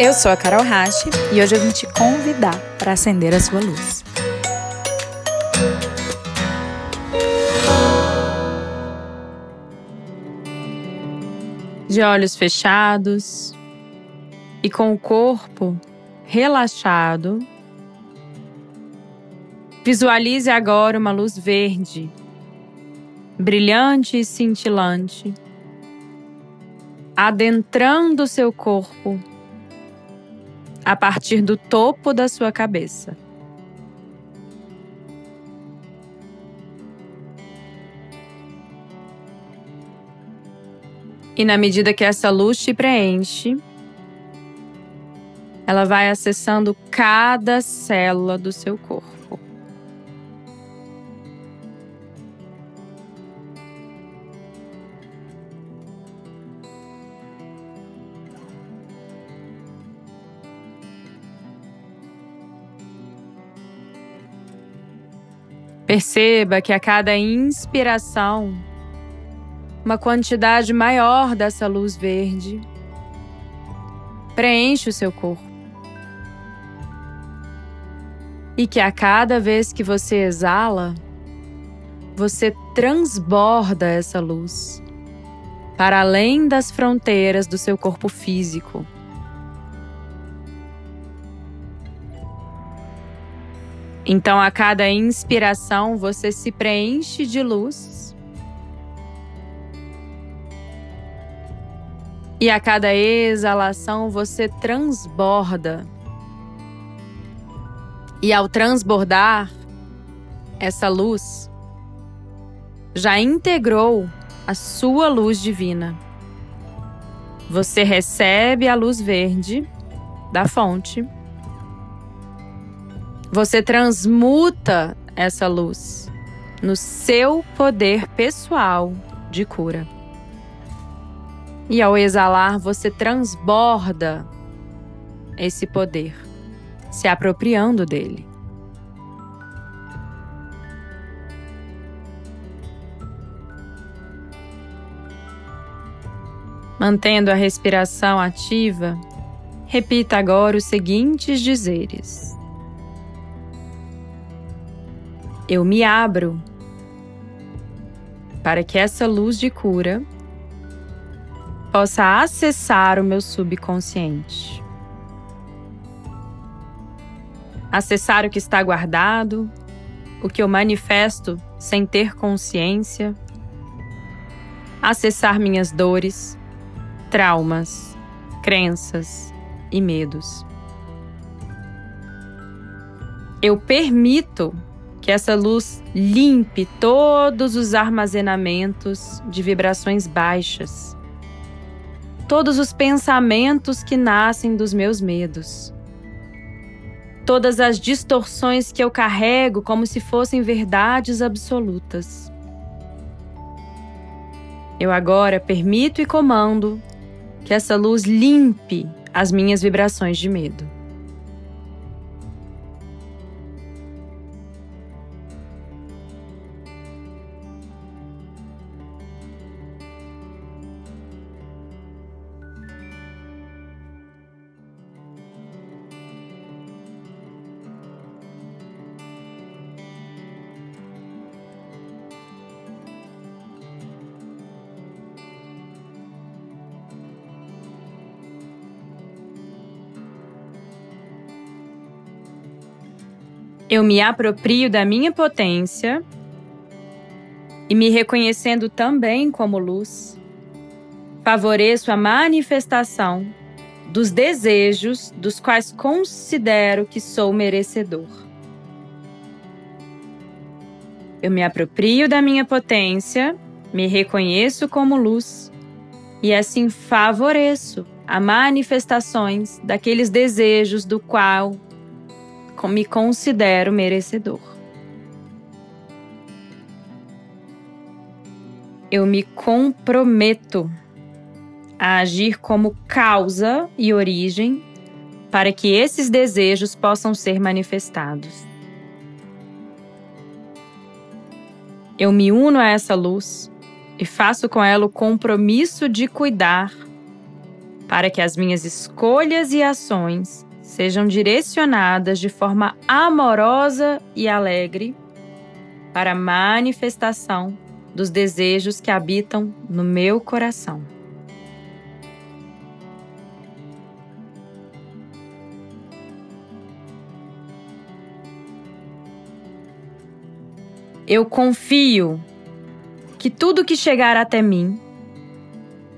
Eu sou a Carol Rache e hoje eu vim te convidar para acender a sua luz. De olhos fechados e com o corpo relaxado, visualize agora uma luz verde, brilhante e cintilante, adentrando seu corpo a partir do topo da sua cabeça. E na medida que essa luz te preenche, ela vai acessando cada célula do seu corpo. Perceba que a cada inspiração, uma quantidade maior dessa luz verde preenche o seu corpo. E que a cada vez que você exala, você transborda essa luz para além das fronteiras do seu corpo físico. Então, a cada inspiração, você se preenche de luz. E a cada exalação, você transborda. E ao transbordar, essa luz já integrou a sua luz divina. Você recebe a luz verde da fonte você transmuta essa luz no seu poder pessoal de cura. E ao exalar, você transborda esse poder, se apropriando dele. Mantendo a respiração ativa, repita agora os seguintes dizeres. Eu me abro para que essa luz de cura possa acessar o meu subconsciente. Acessar o que está guardado, o que eu manifesto sem ter consciência. Acessar minhas dores, traumas, crenças e medos. Eu permito que essa luz limpe todos os armazenamentos de vibrações baixas, todos os pensamentos que nascem dos meus medos, todas as distorções que eu carrego como se fossem verdades absolutas. Eu agora permito e comando que essa luz limpe as minhas vibrações de medo. Eu me aproprio da minha potência e me reconhecendo também como luz, favoreço a manifestação dos desejos dos quais considero que sou merecedor. Eu me aproprio da minha potência, me reconheço como luz e assim favoreço a manifestações daqueles desejos do qual me considero merecedor. Eu me comprometo a agir como causa e origem para que esses desejos possam ser manifestados. Eu me uno a essa luz e faço com ela o compromisso de cuidar para que as minhas escolhas e ações sejam direcionadas de forma amorosa e alegre para a manifestação dos desejos que habitam no meu coração. Eu confio que tudo que chegar até mim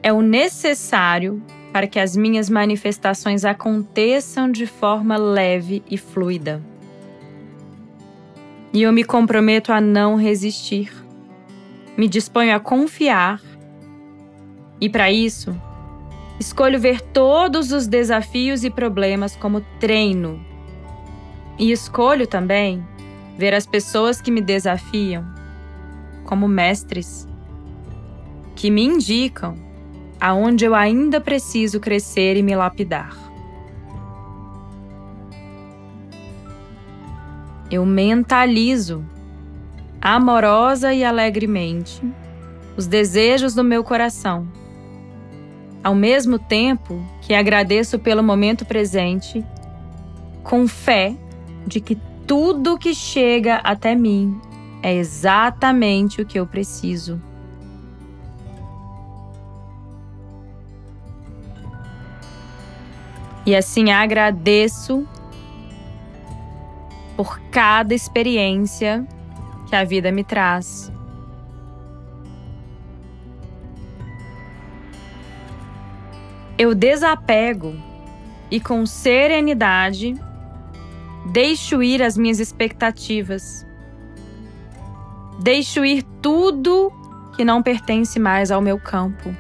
é o necessário para que as minhas manifestações aconteçam de forma leve e fluida. E eu me comprometo a não resistir. Me disponho a confiar. E para isso, escolho ver todos os desafios e problemas como treino. E escolho também ver as pessoas que me desafiam como mestres, que me indicam aonde eu ainda preciso crescer e me lapidar. Eu mentalizo amorosa e alegremente os desejos do meu coração, ao mesmo tempo que agradeço pelo momento presente, com fé de que tudo que chega até mim é exatamente o que eu preciso. E assim agradeço por cada experiência que a vida me traz. Eu desapego e com serenidade deixo ir as minhas expectativas. Deixo ir tudo que não pertence mais ao meu campo.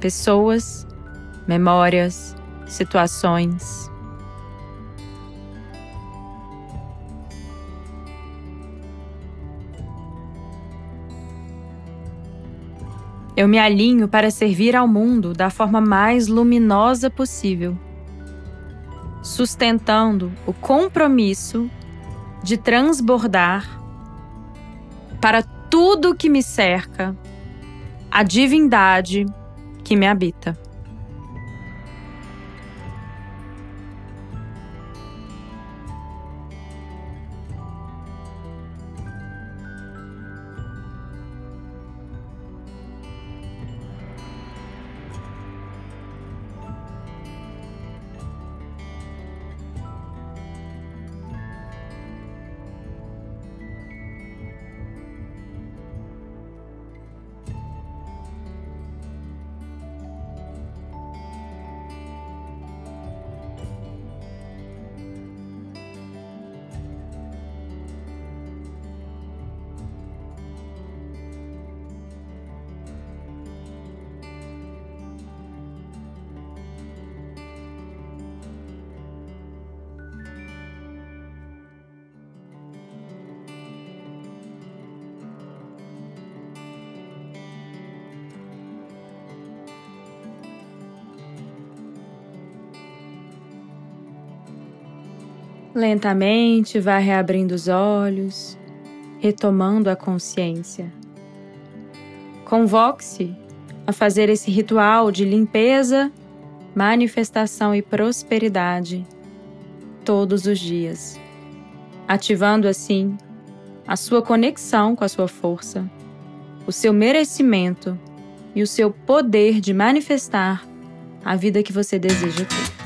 Pessoas, memórias, situações. Eu me alinho para servir ao mundo da forma mais luminosa possível, sustentando o compromisso de transbordar para tudo que me cerca a divindade que me habita. Lentamente vá reabrindo os olhos, retomando a consciência. Convoque-se a fazer esse ritual de limpeza, manifestação e prosperidade todos os dias, ativando assim a sua conexão com a sua força, o seu merecimento e o seu poder de manifestar a vida que você deseja ter.